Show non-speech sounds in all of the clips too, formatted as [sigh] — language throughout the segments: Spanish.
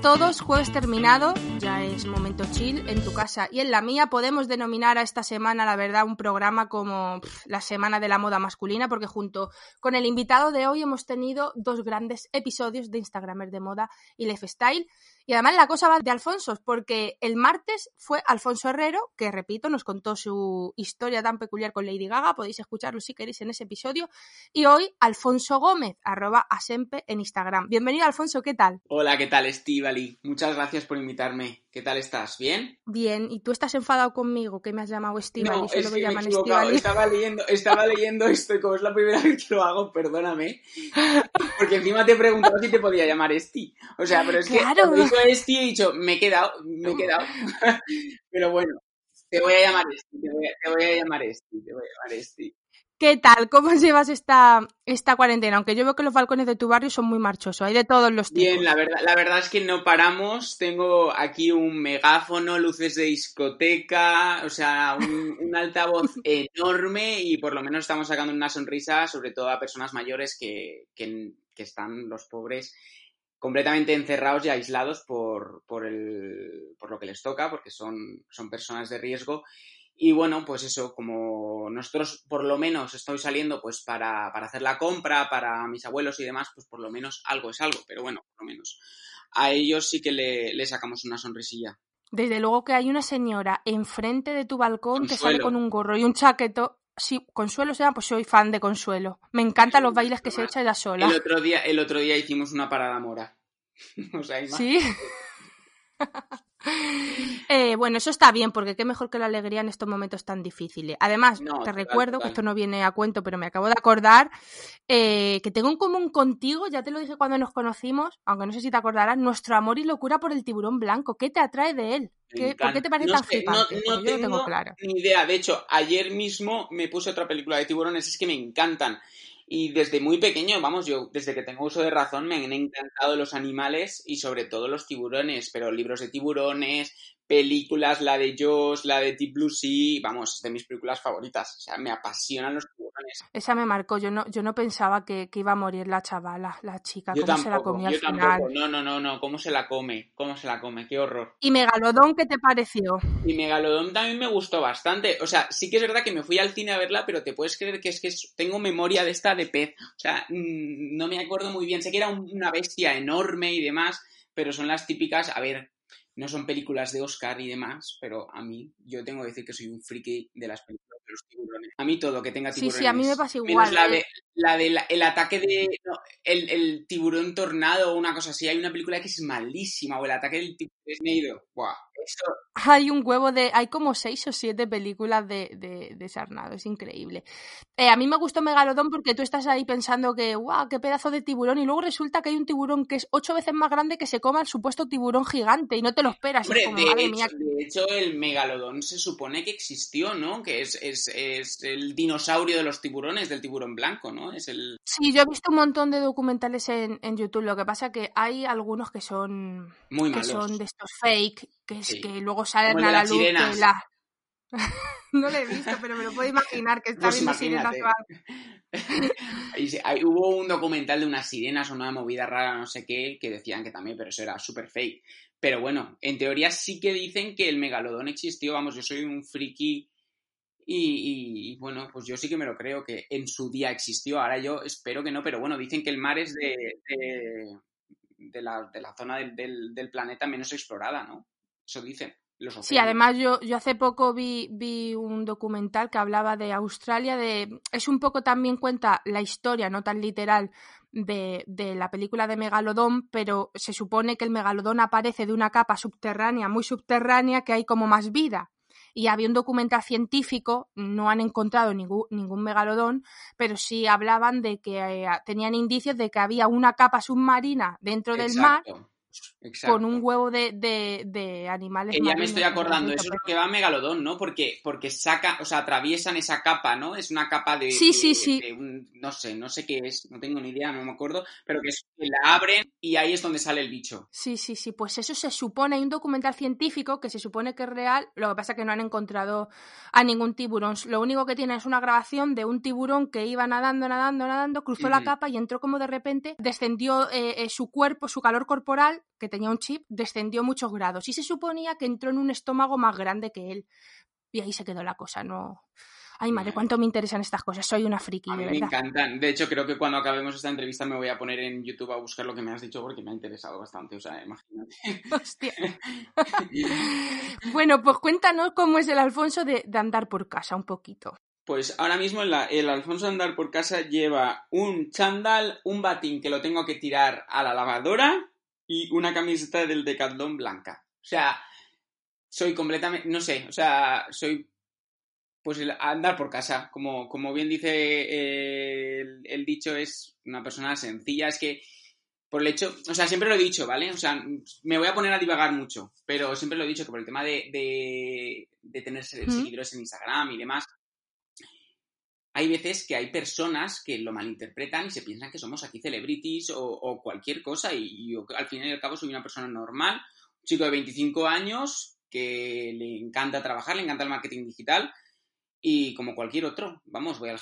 Todos, jueves terminado, ya es momento chill en tu casa y en la mía. Podemos denominar a esta semana, la verdad, un programa como la semana de la moda masculina, porque junto con el invitado de hoy hemos tenido dos grandes episodios de Instagramers de moda y lifestyle. Y además la cosa va de Alfonso, porque el martes fue Alfonso Herrero, que repito, nos contó su historia tan peculiar con Lady Gaga, podéis escucharlo si queréis en ese episodio. Y hoy Alfonso Gómez, arroba asempe en Instagram. Bienvenido Alfonso, ¿qué tal? Hola, ¿qué tal Estivali? Muchas gracias por invitarme. ¿Qué tal estás? ¿Bien? Bien, ¿y tú estás enfadado conmigo que me has llamado Estivali? No, es que me Estaba leyendo, estaba leyendo esto y como es la primera vez que lo hago, perdóname. Porque encima te he preguntado si te podía llamar Esti. O sea, pero es que claro. Esti he dicho, me he quedado, me he quedado. [laughs] pero bueno, te voy a llamar Esti, te voy a, te voy a llamar Esti, te voy a llamar Esti. ¿Qué tal? ¿Cómo [laughs] llevas esta, esta cuarentena? Aunque yo veo que los balcones de tu barrio son muy marchosos, hay de todos los tipos. Bien, la verdad, la verdad es que no paramos. Tengo aquí un megáfono, luces de discoteca, o sea, un, [laughs] un altavoz enorme y por lo menos estamos sacando una sonrisa, sobre todo a personas mayores que, que, que están los pobres completamente encerrados y aislados por, por, el, por lo que les toca, porque son, son personas de riesgo y bueno, pues eso, como nosotros por lo menos estoy saliendo pues para, para, hacer la compra, para mis abuelos y demás, pues por lo menos algo es algo, pero bueno, por lo menos a ellos sí que le, le sacamos una sonrisilla. Desde luego que hay una señora enfrente de tu balcón Consuelo. que sale con un gorro y un chaqueto. Sí, Consuelo se llama, pues soy fan de Consuelo. Me encantan los bailes que se echa ella sola. El otro día, el otro día hicimos una parada mora. [laughs] o sea, sí. [laughs] [laughs] Eh, bueno, eso está bien, porque qué mejor que la alegría en estos momentos tan difíciles. Además, no, te total, recuerdo, total. que esto no viene a cuento, pero me acabo de acordar, eh, que tengo en común contigo, ya te lo dije cuando nos conocimos, aunque no sé si te acordarás, nuestro amor y locura por el tiburón blanco. ¿Qué te atrae de él? ¿Qué, ¿Por qué te parece no tan sé, flipante? No, tengo claro. ni idea. De hecho, ayer mismo me puse otra película de tiburones, es que me encantan. Y desde muy pequeño, vamos, yo desde que tengo uso de razón me han encantado los animales y sobre todo los tiburones, pero libros de tiburones, películas, la de Jaws, la de Deep Blue Sea, vamos, es de mis películas favoritas. O sea, me apasionan los tiburones. Esa me marcó, yo no, yo no pensaba que, que iba a morir la chavala, la chica, yo cómo tampoco, se la comió al yo final. Tampoco. No, no, no, no, cómo se la come, cómo se la come, qué horror. ¿Y Megalodón qué te pareció? Y Megalodón también me gustó bastante. O sea, sí que es verdad que me fui al cine a verla, pero te puedes creer que es que tengo memoria de esta de pez. O sea, mmm, no me acuerdo muy bien. Sé que era una bestia enorme y demás, pero son las típicas, a ver, no son películas de Oscar y demás, pero a mí, yo tengo que decir que soy un friki de las películas de los tiburones. A mí todo que tenga tiburones. Sí, sí, a mí me pasa igual. Menos la ¿eh? de, la de la, el ataque de. No, el, el, tiburón tornado o una cosa así. Hay una película que es malísima, o el ataque del tiburón Sneido. Buah, eso. Hay un huevo de. Hay como seis o siete películas de, de, de Sarnado, es increíble. Eh, a mí me gustó Megalodón porque tú estás ahí pensando que, guau, qué pedazo de tiburón, y luego resulta que hay un tiburón que es ocho veces más grande que se coma el supuesto tiburón gigante y no te lo esperas. Hombre, es como, de, madre hecho, mía. de hecho, el megalodón se supone que existió, ¿no? Que es, es, es, el dinosaurio de los tiburones, del tiburón blanco, ¿no? Es el... Sí, yo he visto un montón de documentales en, en YouTube. Lo que pasa que hay algunos que son Muy que malos. son de estos fake, que, es, Sí. que luego salen a de la luz. sirenas. la- [laughs] no lo he visto, pero me lo puedo imaginar que [laughs] está Pues viendo sirenas [laughs] hubo un documental de unas sirenas o una movida rara, no sé qué, que decían que también, pero eso era súper fake. Pero bueno, en teoría sí que dicen que el megalodón existió, vamos, yo soy un friki y, y- y, bueno, pues yo sí que me lo creo que en su día existió, ahora yo espero que no, pero bueno, dicen que el mar es de, de, de la, de la zona del, del, del planeta menos explorada, ¿no? Eso dicen. los. Sí, además yo, yo hace poco vi, vi un documental que hablaba de Australia, de es un poco también cuenta la historia, no tan literal, de, de, la película de Megalodón, pero se supone que el Megalodón aparece de una capa subterránea, muy subterránea, que hay como más vida. Y había un documental científico, no han encontrado ningún, ningún megalodón, pero sí hablaban de que eh, tenían indicios de que había una capa submarina dentro del mar Exacto. con un huevo de, de, de animales. Que ya me estoy acordando, eso es lo que va a Megalodón, ¿no? Porque, porque saca, o sea, atraviesan esa capa, ¿no? Es una capa de. Sí, de, sí, sí. Un, no sé, no sé qué es, no tengo ni idea, no me acuerdo, pero que, es, que, la abren y ahí es donde sale el bicho. Sí, sí, sí, pues eso se supone, hay un documental científico que se supone que es real, lo que pasa es que no han encontrado a ningún tiburón. Lo único que tienen es una grabación de un tiburón que iba nadando, nadando, nadando, cruzó uh -huh. la capa y entró como de repente, descendió eh, eh, su cuerpo, su calor corporal, que tenía un chip, descendió muchos grados y se suponía que entró en un estómago más grande que él. Y ahí se quedó la cosa, no. Ay, madre, cuánto me interesan estas cosas. Soy una friki, a mí de me verdad. encantan. De hecho, creo que cuando acabemos esta entrevista me voy a poner en YouTube a buscar lo que me has dicho porque me ha interesado bastante. O sea, imagínate. [laughs] Hostia. bueno, pues cuéntanos cómo es el Alfonso de, de andar por casa un poquito. Pues ahora mismo el, el Alfonso andar por casa lleva un chándal, un batín que lo tengo que tirar a la lavadora y una camiseta del Decathlon blanca. O sea, soy completamente, no sé, o sea, soy pues el andar por casa, como, como bien dice eh, el, el, dicho, es una persona sencilla, es que por el hecho, o sea, siempre lo he dicho, ¿vale? O sea, me voy a poner a divagar mucho, pero siempre lo he dicho que por el tema de, de, de tener seguidores en Instagram y demás, hay veces que hay personas que lo malinterpretan y se piensan que somos aquí celebrities o, o cualquier cosa y, yo al fin y al cabo soy una persona normal, un chico de 25 años que le encanta trabajar, le encanta el marketing digital y como cualquier otro, vamos, voy al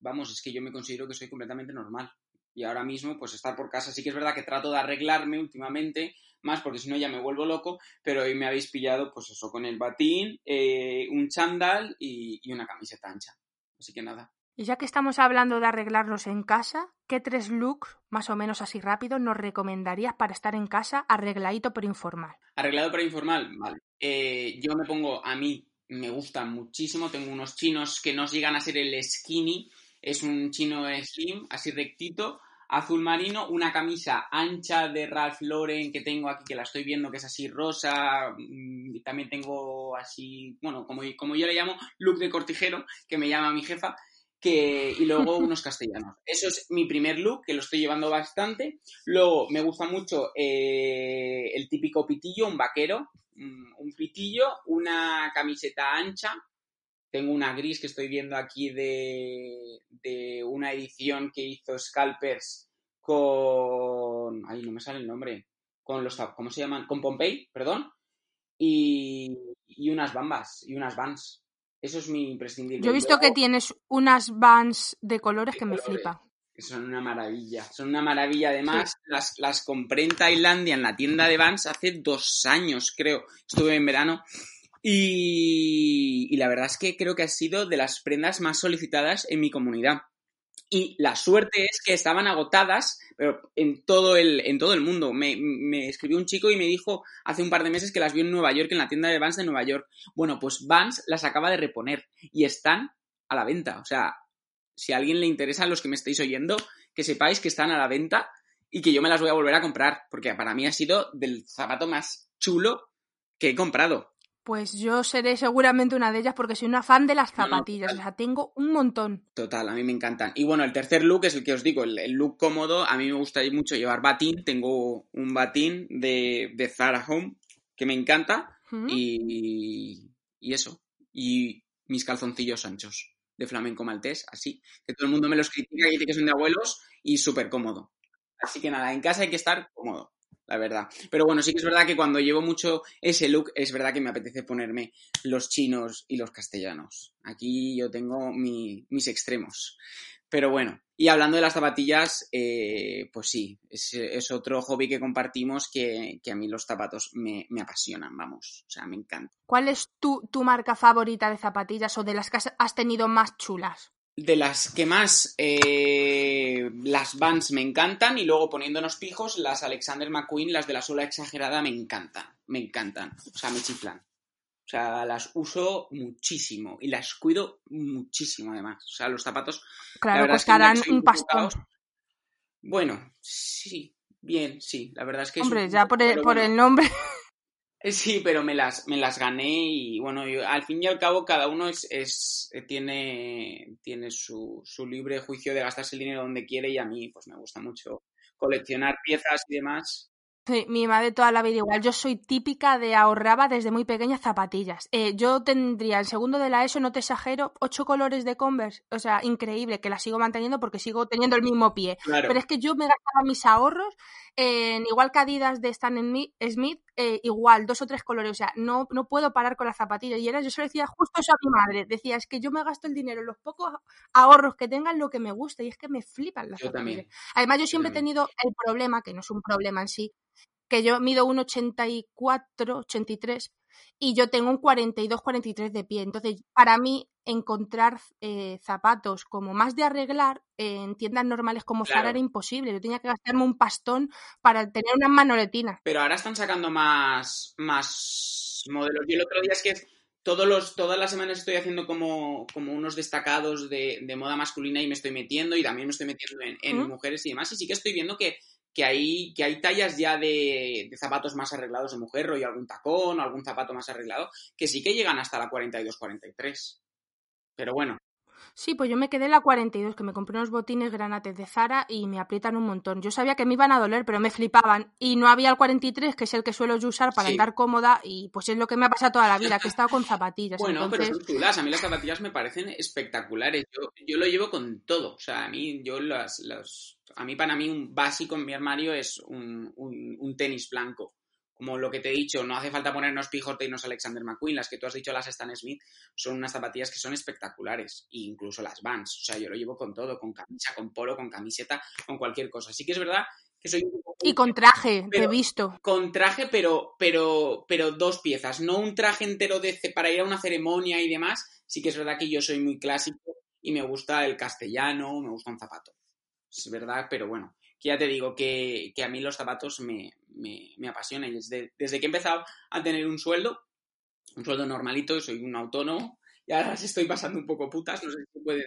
vamos, es que yo me considero que soy completamente normal. Y ahora mismo, pues estar por casa, sí que es verdad que trato de arreglarme últimamente, más porque si no ya me vuelvo loco, pero hoy me habéis pillado, pues eso, con el batín, eh, un chándal y, y una camiseta ancha. Así que nada. Y ya que estamos hablando de arreglarnos en casa, ¿qué tres looks, más o menos así rápido, nos recomendarías para estar en casa arregladito pero informal? Arreglado pero informal, vale. Eh, yo me pongo a mí me gustan muchísimo. Tengo unos chinos que no llegan a ser el skinny, es un chino slim, así rectito, azul marino, una camisa ancha de Ralph Lauren que tengo aquí, que la estoy viendo, que es así rosa, y también tengo así, bueno, como, como yo le llamo, look de cortijero, que me llama mi jefa, que, y luego [laughs] unos castellanos. Eso es mi primer look, que lo estoy llevando bastante. Luego me gusta mucho eh, el típico pitillo, un vaquero, un pitillo, una camiseta ancha. Tengo una gris que estoy viendo aquí de, de una edición que hizo Scalpers con. Ay, no me sale el nombre. Con los. ¿Cómo se llaman? Con Pompey, perdón. Y, y unas bambas y unas vans. Eso es mi imprescindible. Yo he visto que tienes unas vans de colores de que colores. me flipa. Son una maravilla, son una maravilla. Además, sí. las, las compré en Tailandia, en la tienda de Vans, hace dos años, creo. Estuve en verano. Y, la verdad es que creo que ha sido de las prendas más solicitadas en mi comunidad. Y la suerte es que estaban agotadas, pero en todo el, en todo el mundo. Me, me escribió un chico y me dijo hace un par de meses que las vio en Nueva York, en la tienda de Vans de Nueva York. Bueno, pues Vans las acaba de reponer y están a la venta. O sea, si a alguien le interesan los que me estáis oyendo, que sepáis que están a la venta y que yo me las voy a volver a comprar, porque para mí ha sido del zapato más chulo que he comprado. Pues yo seré seguramente una de ellas porque soy una fan de las zapatillas, no, no, o sea, tengo un montón. Total, a mí me encantan. Y bueno, el tercer look es el que os digo, el, el look cómodo, a mí me gusta mucho llevar batín, tengo un batín de, de Zara Home que me encanta. Y, y eso, y mis calzoncillos anchos de flamenco maltés, así, que todo el mundo me los critica y dice que son de abuelos y súper cómodo. Así que nada, en casa hay que estar cómodo, la verdad. Pero bueno, sí que es verdad que cuando llevo mucho ese look, es verdad que me apetece ponerme los chinos y los castellanos. Aquí yo tengo mi, mis extremos. Pero bueno, y hablando de las zapatillas, eh, pues sí, es, otro hobby que compartimos que, que a mí los zapatos me, me, apasionan, vamos, o sea, me encanta. ¿Cuál es tu, tu, marca favorita de zapatillas o de las que has tenido más chulas? De las que más, eh, las Vans me encantan y luego poniéndonos pijos, las Alexander McQueen, las de la suela exagerada me encantan, me encantan, o sea, me chiflan. O sea, las uso muchísimo y las cuido muchísimo además. O sea, los zapatos... Claro, costarán un pastón. Bueno, sí, bien, sí. La verdad es que... Hombre, ya por el, por el nombre... Sí, pero me las, me las gané y bueno, al fin y al cabo cada uno es, es eh, tiene, tiene su, su, libre juicio de gastarse el dinero donde quiere y a mí pues me gusta mucho coleccionar piezas y demás. Sí, mi madre toda la vida igual. Yo soy típica de ahorraba desde muy pequeña zapatillas. Eh, yo tendría en segundo de la ESO, no te exagero, ocho colores de Converse. O sea, increíble, que la sigo manteniendo porque sigo teniendo el mismo pie. Pero es que yo me gastaba mis ahorros en igual que Adidas de Stan Smith, eh, igual, dos o tres colores. O sea, no, no puedo parar con las zapatillas. Y era, yo se lo decía justo eso a mi madre. Decía, es que yo me gasto el dinero los pocos ahorros que tengan lo que me gusta. Y es que me flipan las zapatillas. Además, yo siempre he tenido el problema, que no es un problema en sí, que yo mido un 84, 83 y yo tengo un 42, 43 de pie. Entonces, para mí, encontrar eh, zapatos como más de arreglar en tiendas normales como Zara era imposible. Yo tenía que gastarme un pastón para tener una manoletina. Pero ahora están sacando más, más modelos. Yo el otro día es que todos los, todas las semanas estoy haciendo como, como unos destacados de, moda masculina y me estoy metiendo y también me estoy metiendo en, mujeres y demás. Y sí que estoy viendo que que hay, que hay tallas ya de, zapatos más arreglados de mujer, o algún tacón o algún zapato más arreglado, que sí que llegan hasta la 42-43. Pero bueno, Sí, pues yo me quedé en la 42, que me compré unos botines granates de Zara y me aprietan un montón. Yo sabía que me iban a doler, pero me flipaban. Y no había el 43, que es el que suelo usar para andar cómoda, y pues es lo que me ha pasado toda la vida, que he estado con zapatillas. bueno, pero son chulas. A mí las zapatillas me parecen espectaculares. Yo, yo lo llevo con todo. O sea, a mí, yo las, las... A mí, para mí, un básico en mi armario es un, un tenis blanco como lo que te he dicho, no hace falta ponernos Pijorte Alexander McQueen, las que tú has dicho, las Stan Smith, son unas zapatillas que son espectaculares, e incluso las Vans, o sea, yo lo llevo con todo, con camisa, con polo, con camiseta, con cualquier cosa. Así que es verdad que soy un Y con traje, he visto. Con traje, pero, pero, pero dos piezas, no un traje entero de, para ir a una ceremonia y demás, sí que es verdad que yo soy muy clásico y me gusta el castellano, me gusta un zapato. Es verdad, pero bueno, que ya te digo que, a mí los zapatos me, me, me apasionan. Desde, desde que he empezado a tener un sueldo, un sueldo normalito, soy un autónomo, y ahora las estoy pasando un poco putas, no sé si se puede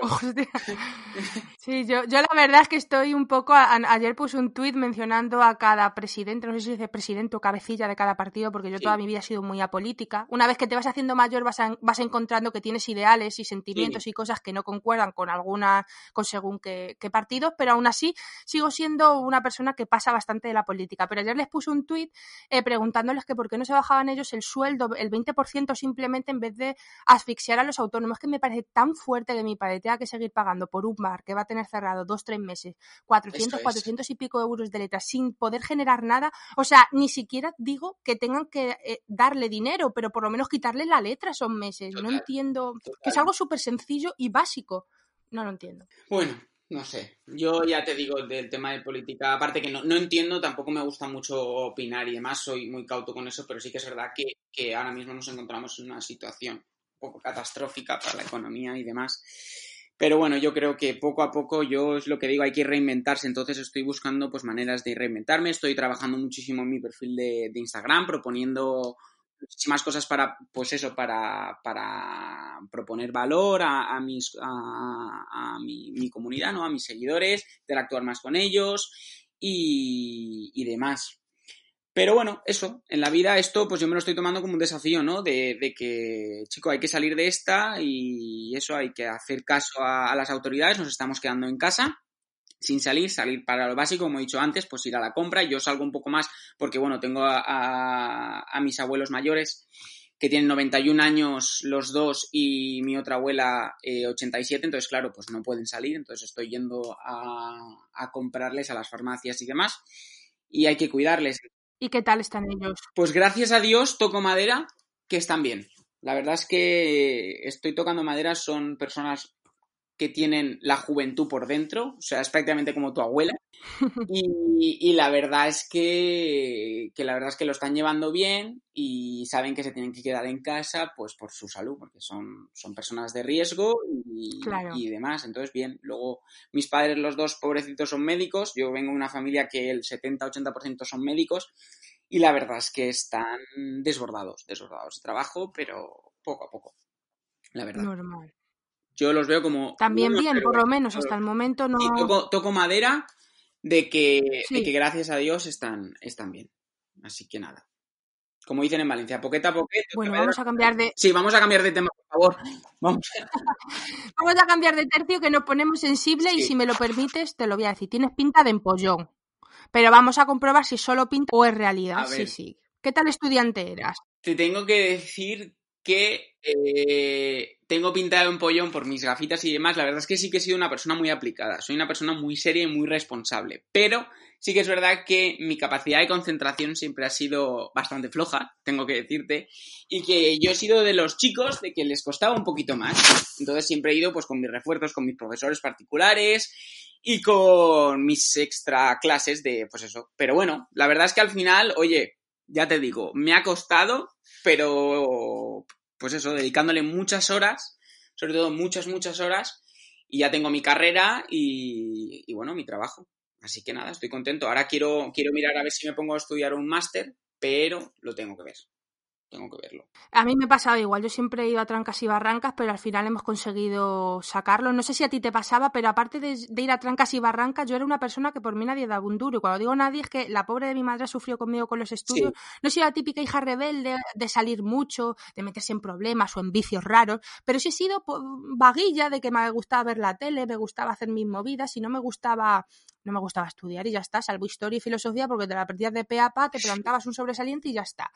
[laughs] Sí, yo, yo la verdad es que estoy un poco. ayer puse un tuit mencionando a cada presidente, no sé si dice presidente o cabecilla de cada partido, porque yo toda mi vida he sido muy apolítica. Una vez que te vas haciendo mayor, vas, vas encontrando que tienes ideales y sentimientos y cosas que no concuerdan con alguna, con según qué, qué partidos, pero aún así sigo siendo una persona que pasa bastante de la política. Pero ayer les puse un tuit eh, preguntándoles que por qué no se bajaban ellos el sueldo, el 20% simplemente en vez de asfixiar a los autónomos, que me parece tan fuerte que mi padre tenga que seguir pagando por un bar que va a tener cerrado dos, tres meses, 400, 400 y pico euros de letras sin poder generar nada. O sea, ni siquiera digo que tengan que eh, darle dinero, pero por lo menos quitarle la letra esos meses. no entiendo, que es algo súper sencillo y básico. No lo entiendo. Bueno, no sé, yo ya te digo del tema de política, aparte que no, no, entiendo, tampoco me gusta mucho opinar y demás, soy muy cauto con eso, pero sí que es verdad que, que ahora mismo nos encontramos en una situación poco catastrófica para la economía y demás. Pero bueno, yo creo que poco a poco yo es lo que digo, hay que reinventarse, entonces estoy buscando pues maneras de reinventarme, estoy trabajando muchísimo en mi perfil de, Instagram, proponiendo muchísimas cosas para, pues eso, para, para proponer valor a, mis, a, mi, mi, comunidad, ¿no? A mis seguidores, interactuar más con ellos y, y demás. Pero bueno, eso, en la vida esto pues yo me lo estoy tomando como un desafío, ¿no? De, que, chico, hay que salir de esta y eso, hay que hacer caso a, las autoridades, nos estamos quedando en casa sin salir, salir para lo básico, como he dicho antes, pues ir a la compra. Yo salgo un poco más porque, bueno, tengo a, mis abuelos mayores que tienen 91 años los dos y mi otra abuela 87, eh, entonces claro, pues no pueden salir, entonces estoy yendo a, a comprarles a las farmacias y demás y hay que cuidarles. ¿Y qué tal están ellos? Pues gracias a Dios, toco madera, que están bien. La verdad es que estoy tocando madera, son personas que tienen la juventud por dentro, o sea, es prácticamente como tu abuela. [laughs] Y, la verdad es que, la verdad es que lo están llevando bien y saben que se tienen que quedar en casa pues por su salud, porque son, son personas de riesgo y, y demás. Entonces, bien, luego mis padres, los dos pobrecitos, son médicos. Yo vengo de una familia que el 70-80% son médicos y la verdad es que están desbordados, desbordados de trabajo, pero poco a poco, la verdad. Normal. Yo los veo como... También bien, por lo menos, hasta el momento no... Toco, toco madera de que, de que gracias a Dios están, están bien. Así que nada. Como dicen en Valencia, poqueta a poqueta. Bueno, vamos a cambiar de... Sí, vamos a cambiar de tema, por favor. Vamos. [laughs] vamos a cambiar de tercio que nos ponemos sensible y si me lo permites te lo voy a decir. Tienes pinta de empollón. Pero vamos a comprobar si solo pinta o es realidad. Sí, sí. ¿Qué tal estudiante eras? Te tengo que decir que eh, tengo pintado un pollón por mis gafitas y demás. La verdad es que sí que he sido una persona muy aplicada. Soy una persona muy seria y muy responsable. Pero sí que es verdad que mi capacidad de concentración siempre ha sido bastante floja, tengo que decirte. Y que yo he sido de los chicos de que les costaba un poquito más. Entonces siempre he ido pues con mis refuerzos, con mis profesores particulares y con mis extra clases de, pues eso. Pero bueno, la verdad es que al final, oye, ya te digo, me ha costado, pero pues eso, dedicándole muchas horas, sobre todo muchas, muchas horas, y ya tengo mi carrera y, bueno, mi trabajo. Así que nada, estoy contento. Ahora quiero, quiero mirar a ver si me pongo a estudiar un máster, pero lo tengo que ver tengo que verlo. A mí me pasaba igual, yo siempre he ido a trancas y barrancas, pero al final hemos conseguido sacarlo. No sé si a ti te pasaba, pero aparte de, ir a trancas y barrancas, yo era una persona que por mí nadie daba un duro. Y cuando digo nadie es que la pobre de mi madre sufrió conmigo con los estudios. No soy la típica hija rebelde de salir mucho, de meterse en problemas o en vicios raros, pero sí he sido vaguilla de que me gustaba ver la tele, me gustaba hacer mis movidas y no me gustaba no me gustaba estudiar y ya está, salvo historia y filosofía porque te la perdías de pe a pa, te plantabas un sobresaliente y ya está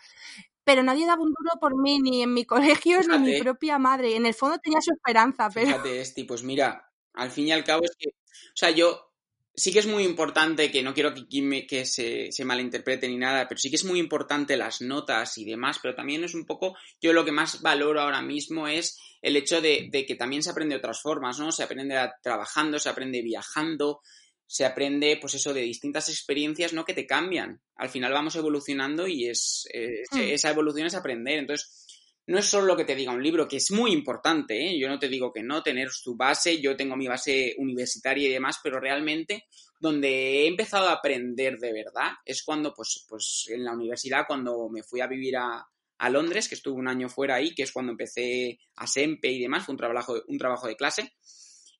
pero nadie daba un duro por mí, ni en mi [laughs] colegio, ni mi propia madre. En el fondo tenía su esperanza, pero... Fíjate, Esti, pues mira, al fin y al cabo es que, o sea, yo sí que es muy importante, que no quiero que, que se, se, malinterprete ni nada, pero sí que es muy importante las notas y demás, pero también es un poco, yo lo que más valoro ahora mismo es el hecho de, de que también se aprende de otras formas, ¿no? Se aprende trabajando, se aprende viajando, se aprende, pues eso, de distintas experiencias, ¿no? Que te cambian. Al final vamos evolucionando y es, hmm. esa evolución es aprender. Entonces, no es solo lo que te diga un libro, que es muy importante, ¿eh? Yo no te digo que no, tener tu base, yo tengo mi base universitaria y demás, pero realmente donde he empezado a aprender de verdad es cuando, pues, pues en la universidad, cuando me fui a vivir a, a Londres, que estuve un año fuera ahí, que es cuando empecé a SEMPE y demás, fue un trabajo, un trabajo de clase.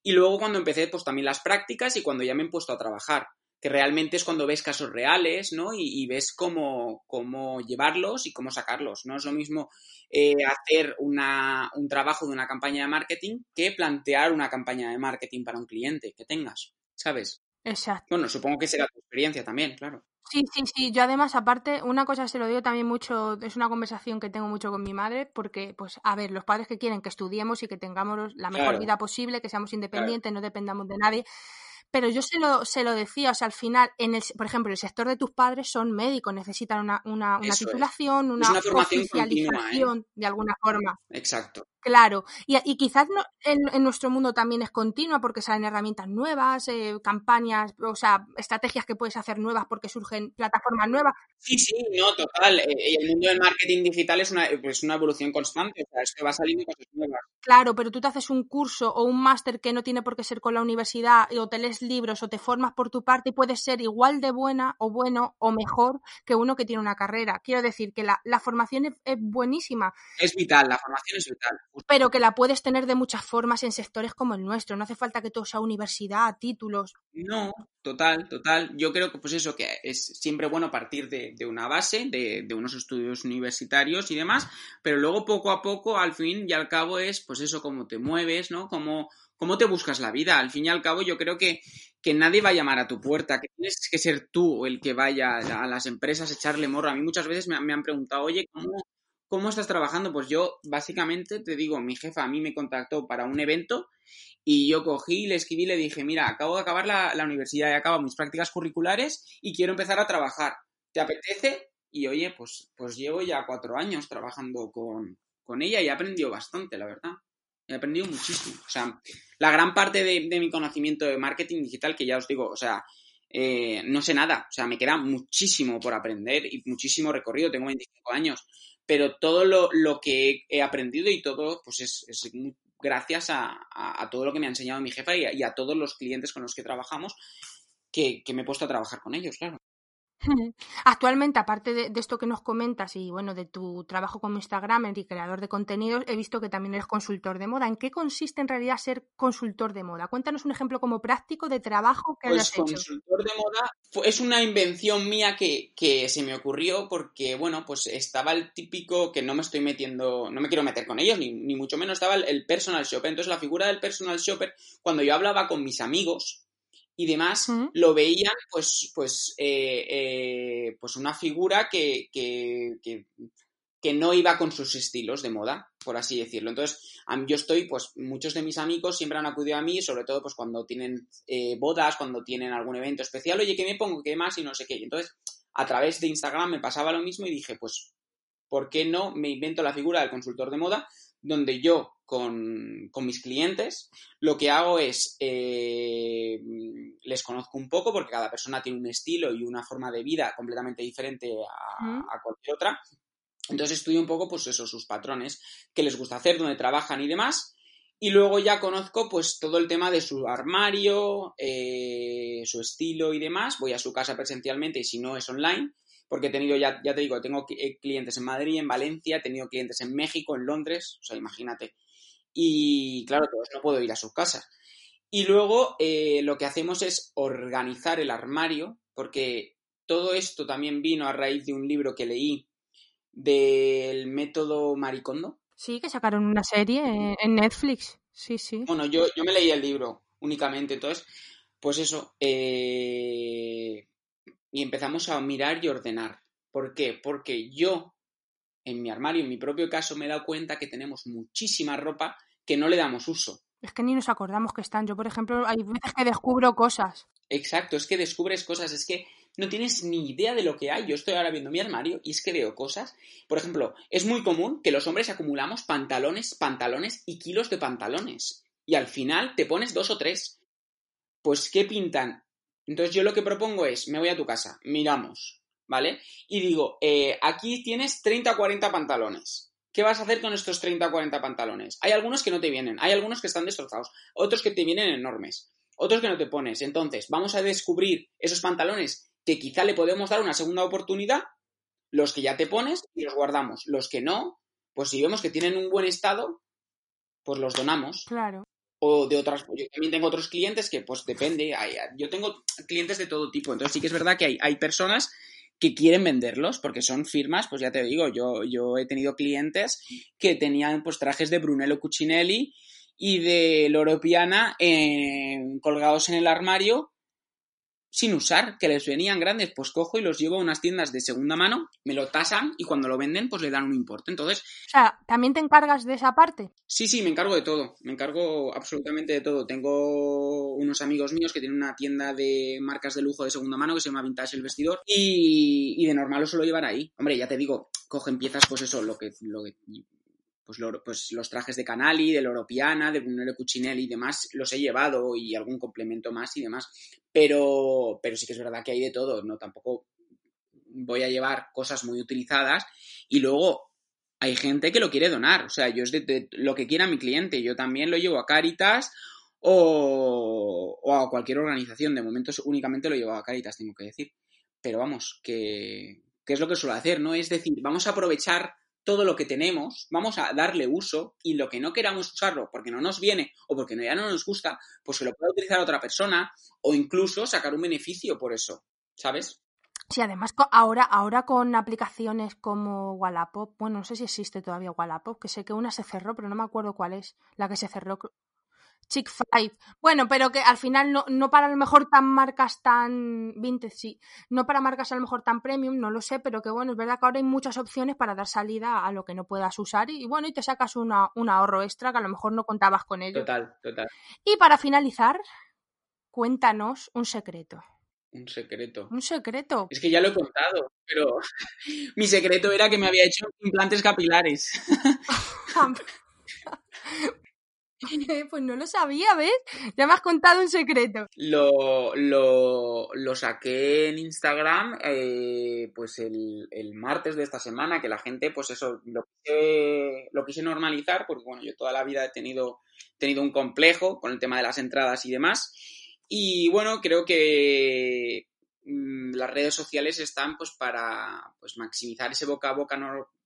Y luego cuando empecé, pues también las prácticas y cuando ya me he puesto a trabajar, que realmente es cuando ves casos reales, ¿no? Y, ves cómo, cómo, llevarlos y cómo sacarlos. No es lo mismo eh, hacer una, un trabajo de una campaña de marketing que plantear una campaña de marketing para un cliente que tengas, ¿sabes? Exacto. Bueno, supongo que será tu experiencia también, claro. Sí, sí, sí. Yo además, aparte, una cosa se lo digo también mucho, es una conversación que tengo mucho con mi madre, porque, pues, a ver, los padres que quieren que estudiemos y que tengamos la mejor vida posible, que seamos independientes, no dependamos de nadie, pero yo se lo, se lo decía, o sea, al final, en el, por ejemplo, el sector de tus padres son médicos, necesitan una, una, una titulación, una, una oficialización ¿eh? de alguna forma. Exacto. Claro, y, y quizás no, en, en, nuestro mundo también es continua porque salen herramientas nuevas, eh, campañas, o sea, estrategias que puedes hacer nuevas porque surgen plataformas nuevas. Sí, sí, no, total. Eh, el mundo del marketing digital es una, pues una evolución constante, o sea, es que va saliendo cosas nuevas. Claro, pero tú te haces un curso o un máster que no tiene por qué ser con la universidad o te lees libros o te formas por tu parte y puedes ser igual de buena o bueno o mejor que uno que tiene una carrera. Quiero decir que la, la formación es, es buenísima. Es vital, la formación es vital pero que la puedes tener de muchas formas en sectores como el nuestro. No hace falta que todo sea universidad, títulos. No, total, total. Yo creo que pues eso, que es siempre bueno partir de, una base, de, unos estudios universitarios y demás, pero luego poco a poco, al fin y al cabo, es pues eso, cómo te mueves, ¿no? Cómo, cómo te buscas la vida. Al fin y al cabo, yo creo que, que nadie va a llamar a tu puerta, que tienes que ser tú el que vaya a las empresas a echarle morro. A mí muchas veces me, me han preguntado, oye, ¿cómo, ¿Cómo estás trabajando? Pues yo, básicamente, te digo, mi jefa a mí me contactó para un evento y yo cogí, le escribí le dije, mira, acabo de acabar la, universidad, he acabado mis prácticas curriculares y quiero empezar a trabajar. ¿Te apetece? Y oye, pues, pues llevo ya cuatro años trabajando con, ella y he aprendido bastante, la verdad. He aprendido muchísimo. O sea, la gran parte de, mi conocimiento de marketing digital, que ya os digo, o sea, eh, no sé nada. O sea, me queda muchísimo por aprender y muchísimo recorrido. Tengo 25 años pero todo lo, lo que he aprendido y todo, pues es, es gracias a, todo lo que me ha enseñado mi jefa y a, todos los clientes con los que trabajamos, que, que, me he puesto a trabajar con ellos, claro. [laughs] Actualmente, aparte de, esto que nos comentas y bueno, de tu trabajo como Instagram y creador de contenidos, he visto que también eres consultor de moda. ¿En qué consiste en realidad ser consultor de moda? Cuéntanos un ejemplo como práctico de trabajo que pues hayas hecho. Consultor de moda es una invención mía que, se me ocurrió porque, bueno, pues estaba el típico que no me estoy metiendo, no me quiero meter con ellos, ni, ni mucho menos estaba el, el personal shopper. Entonces, la figura del personal shopper, cuando yo hablaba con mis amigos, y demás, lo veían pues, pues, eh, eh, pues una figura que, que, que, no iba con sus estilos de moda, por así decirlo. Entonces, yo estoy, pues muchos de mis amigos siempre han acudido a mí, sobre todo pues cuando tienen eh, bodas, cuando tienen algún evento especial, oye, ¿qué me pongo? ¿Qué más? Y no sé qué. entonces, a través de Instagram me pasaba lo mismo y dije, pues, ¿por qué no me invento la figura del consultor de moda? Donde yo con, mis clientes, lo que hago es, eh, les conozco un poco porque cada persona tiene un estilo y una forma de vida completamente diferente a, cualquier otra. Entonces estudio un poco, pues eso, sus patrones, qué les gusta hacer, dónde trabajan y demás. Y luego ya conozco pues todo el tema de su armario, eh, su estilo y demás. Voy a su casa presencialmente y si no es online porque he tenido, ya, ya te digo, tengo eh, clientes en Madrid, en Valencia, he tenido clientes en México, en Londres, o sea, imagínate. Y claro, todos no puedo ir a sus casas. Y luego eh, lo que hacemos es organizar el armario, porque todo esto también vino a raíz de un libro que leí del método Maricondo. Sí, que sacaron una serie en Netflix. Sí, sí. Bueno, yo, yo me leí el libro únicamente, entonces, pues eso. Eh, y empezamos a mirar y ordenar. ¿Por qué? Porque yo, en mi armario, en mi propio caso, me he dado cuenta que tenemos muchísima ropa que no le damos uso. Es que ni nos acordamos que están. Yo, por ejemplo, hay veces que descubro cosas. Exacto, es que descubres cosas, es que no tienes ni idea de lo que hay. Yo estoy ahora viendo mi armario y es que veo cosas. Por ejemplo, es muy común que los hombres acumulamos pantalones, pantalones y kilos de pantalones. Y al final te pones dos o tres. Pues, ¿qué pintan? Entonces yo lo que propongo es, me voy a tu casa, miramos, ¿vale? Y digo, eh, aquí tienes 30 o 40 pantalones. ¿Qué vas a hacer con estos 30 o 40 pantalones? Hay algunos que no te vienen, hay algunos que están destrozados, otros que te vienen enormes, otros que no te pones. Entonces, vamos a descubrir esos pantalones que quizá le podemos dar una segunda oportunidad, los que ya te pones y los guardamos. Los que no, pues si vemos que tienen un buen estado, pues los donamos. Claro. O de otras, yo también tengo otros clientes que pues depende, yo tengo clientes de todo tipo, entonces sí que es verdad que hay, hay personas que quieren venderlos, porque son firmas, pues ya te digo, yo, yo he tenido clientes que tenían pues trajes de Brunello Cucinelli y de Loro Piana eh, colgados en el armario sin usar, que les venían grandes, pues cojo y los llevo a unas tiendas de segunda mano, me lo tasan y cuando lo venden, pues le dan un importe. Entonces. O sea, ¿también te encargas de esa parte? Sí, sí, me encargo de todo. Me encargo absolutamente de todo. Tengo unos amigos míos que tienen una tienda de marcas de lujo de segunda mano que se llama Vintage el Vestidor y, y de normal lo suelo llevar ahí. Hombre, ya te digo, cogen piezas, pues eso, lo que, lo que pues, pues, los trajes de Canali, de Loropiana, de Brunello Cucinelli y demás, los he llevado y algún complemento más y demás. Pero, pero sí que es verdad que hay de todo, ¿no? Tampoco voy a llevar cosas muy utilizadas y luego hay gente que lo quiere donar. O sea, yo es de, lo que quiera mi cliente. Yo también lo llevo a Caritas o, a cualquier organización. De momento únicamente lo llevo a Caritas, tengo que decir. Pero vamos, que, que es lo que suelo hacer, ¿no? Es decir, vamos a aprovechar todo lo que tenemos, vamos a darle uso y lo que no queramos usarlo porque no nos viene o porque ya no nos gusta, pues se lo puede utilizar otra persona o incluso sacar un beneficio por eso, ¿sabes? Sí, además ahora, ahora con aplicaciones como Wallapop, bueno, no sé si existe todavía Wallapop, que sé que una se cerró, pero no me acuerdo cuál es, la que se cerró, Chick Five. Bueno, pero que al final no, no para a lo mejor tan marcas tan vintage, sí. No para marcas a lo mejor tan premium, no lo sé, pero que bueno, es verdad que ahora hay muchas opciones para dar salida a lo que no puedas usar y, bueno, y te sacas una, un ahorro extra que a lo mejor no contabas con ello. Total, total. Y para finalizar, cuéntanos un secreto. Un secreto. Un secreto. Es que ya lo he contado, pero [laughs] mi secreto era que me había hecho implantes capilares. [laughs] [laughs] [laughs] pues no lo sabía, ¿ves? Ya me has contado un secreto. Lo, lo, saqué en Instagram eh, pues el, martes de esta semana, que la gente, pues eso, lo quise, quise normalizar, porque bueno, yo toda la vida he tenido, tenido un complejo con el tema de las entradas y demás. Y bueno, creo que mm, las redes sociales están pues para pues, maximizar ese boca a boca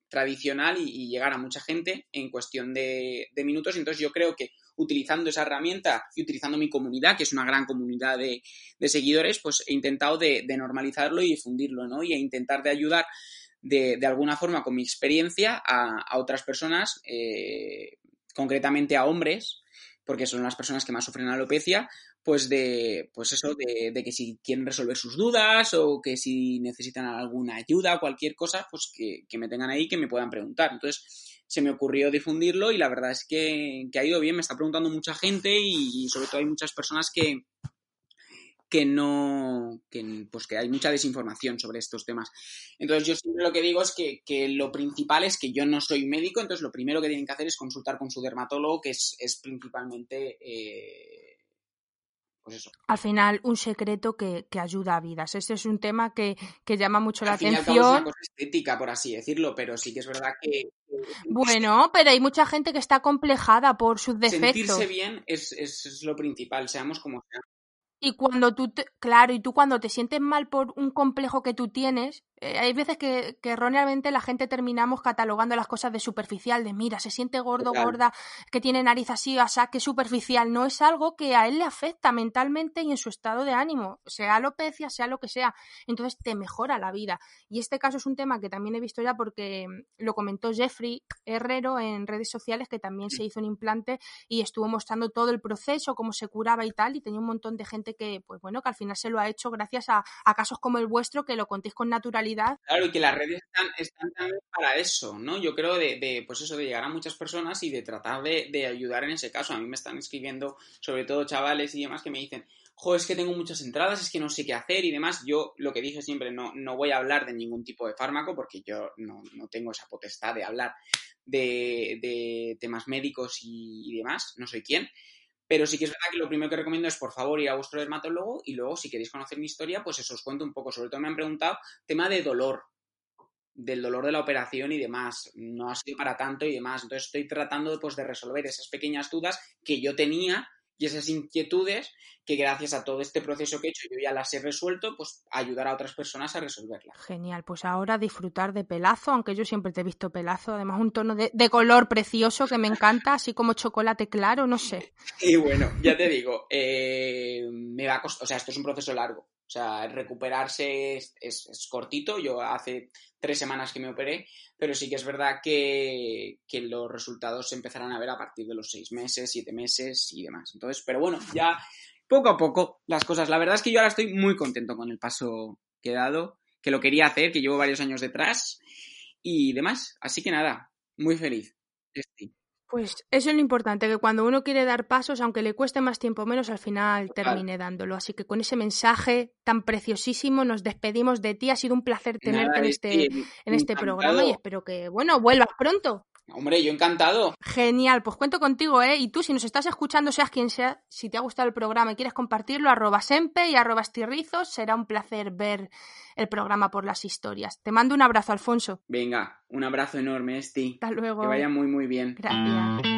tradicional y, llegar a mucha gente en cuestión de, minutos. Entonces yo creo que utilizando esa herramienta y utilizando mi comunidad, que es una gran comunidad de, seguidores, pues he intentado de, normalizarlo y difundirlo, ¿no? Y intentar de ayudar de, alguna forma con mi experiencia a, otras personas, eh, concretamente a hombres, porque son las personas que más sufren alopecia, pues de, pues eso, de, que si quieren resolver sus dudas o que si necesitan alguna ayuda o cualquier cosa, pues que, me tengan ahí, que me puedan preguntar. Entonces, se me ocurrió difundirlo y la verdad es que, ha ido bien, me está preguntando mucha gente y, sobre todo hay muchas personas que, que no, que, pues que hay mucha desinformación sobre estos temas. Entonces yo siempre lo que digo es que, lo principal es que yo no soy médico, entonces lo primero que tienen que hacer es consultar con su dermatólogo, que es, principalmente eh, pues al final, un secreto que, ayuda a vidas. Ese es un tema que, llama mucho la atención. es una cosa estética, por así decirlo, pero sí que es verdad que. [laughs] Bueno, pero hay mucha gente que está complejada por sus defectos. Sentirse bien es, es lo principal, seamos como seamos. Y cuando tú, claro, y tú cuando te sientes mal por un complejo que tú tienes, eh, hay veces que, erróneamente la gente terminamos catalogando las cosas de superficial, de mira, se siente gordo, gorda, que tiene nariz así, o sea, que superficial. No es algo que a él le afecta mentalmente y en su estado de ánimo, sea alopecia, sea lo que sea. Entonces te mejora la vida. Y este caso es un tema que también he visto ya porque mm, lo comentó Jeffrey Herrero en redes sociales, que también se hizo un implante y estuvo mostrando todo el proceso, cómo se curaba y tal, y tenía un montón de gente que, pues bueno, que al final se lo ha hecho gracias a, a casos como el vuestro, que lo contéis con naturalidad Claro, y que las redes están, también para eso, ¿no? Yo creo de, pues eso, de llegar a muchas personas y de tratar de, ayudar en ese caso. A mí me están escribiendo, sobre todo chavales y demás, que me dicen, jo, es que tengo muchas entradas, es que no sé qué hacer y demás. Yo lo que dije siempre, no, no voy a hablar de ningún tipo de fármaco porque yo no, tengo esa potestad de hablar de, temas médicos y, y demás, no soy quien. Pero sí que es verdad que lo primero que recomiendo es, por favor, ir a vuestro dermatólogo y luego, si queréis conocer mi historia, pues eso os cuento un poco. Sobre todo me han preguntado tema de dolor, del dolor de la operación y demás. No ha sido para tanto y demás. Entonces estoy tratando pues, de resolver esas pequeñas dudas que yo tenía y esas inquietudes que gracias a todo este proceso que he hecho yo ya las he resuelto, pues ayudar a otras personas a resolverlas. Genial, pues ahora disfrutar de pelazo, aunque yo siempre te he visto pelazo, además un tono de, color precioso que me encanta, así como chocolate claro, no sé. [laughs] Y bueno, ya te digo, eh, me va a costar, o sea, esto es un proceso largo, o sea, recuperarse es, cortito. Yo hace tres semanas que me operé, pero sí que es verdad que, los resultados se empezarán a ver a partir de los seis meses, siete meses y demás. Entonces, pero bueno, ya poco a poco las cosas. La verdad es que yo ahora estoy muy contento con el paso que he dado, que lo quería hacer, que llevo varios años detrás y demás. Así que nada, muy feliz. Pues eso es lo importante, que cuando uno quiere dar pasos, aunque le cueste más tiempo o menos, al final termine dándolo. Así que con ese mensaje tan preciosísimo nos despedimos de ti. Ha sido un placer tenerte en este, en este programa y espero que, bueno, vuelvas pronto. Hombre, yo encantado. Genial, pues cuento contigo, ¿eh? Y tú, si nos estás escuchando, seas quien sea, si te ha gustado el programa y quieres compartirlo, arroba sempe y arroba estirrizos, será un placer ver el programa por las historias. Te mando un abrazo, Alfonso. Venga, un abrazo enorme, Esti. Hasta luego. Que vaya muy, muy bien. Gracias.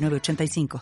85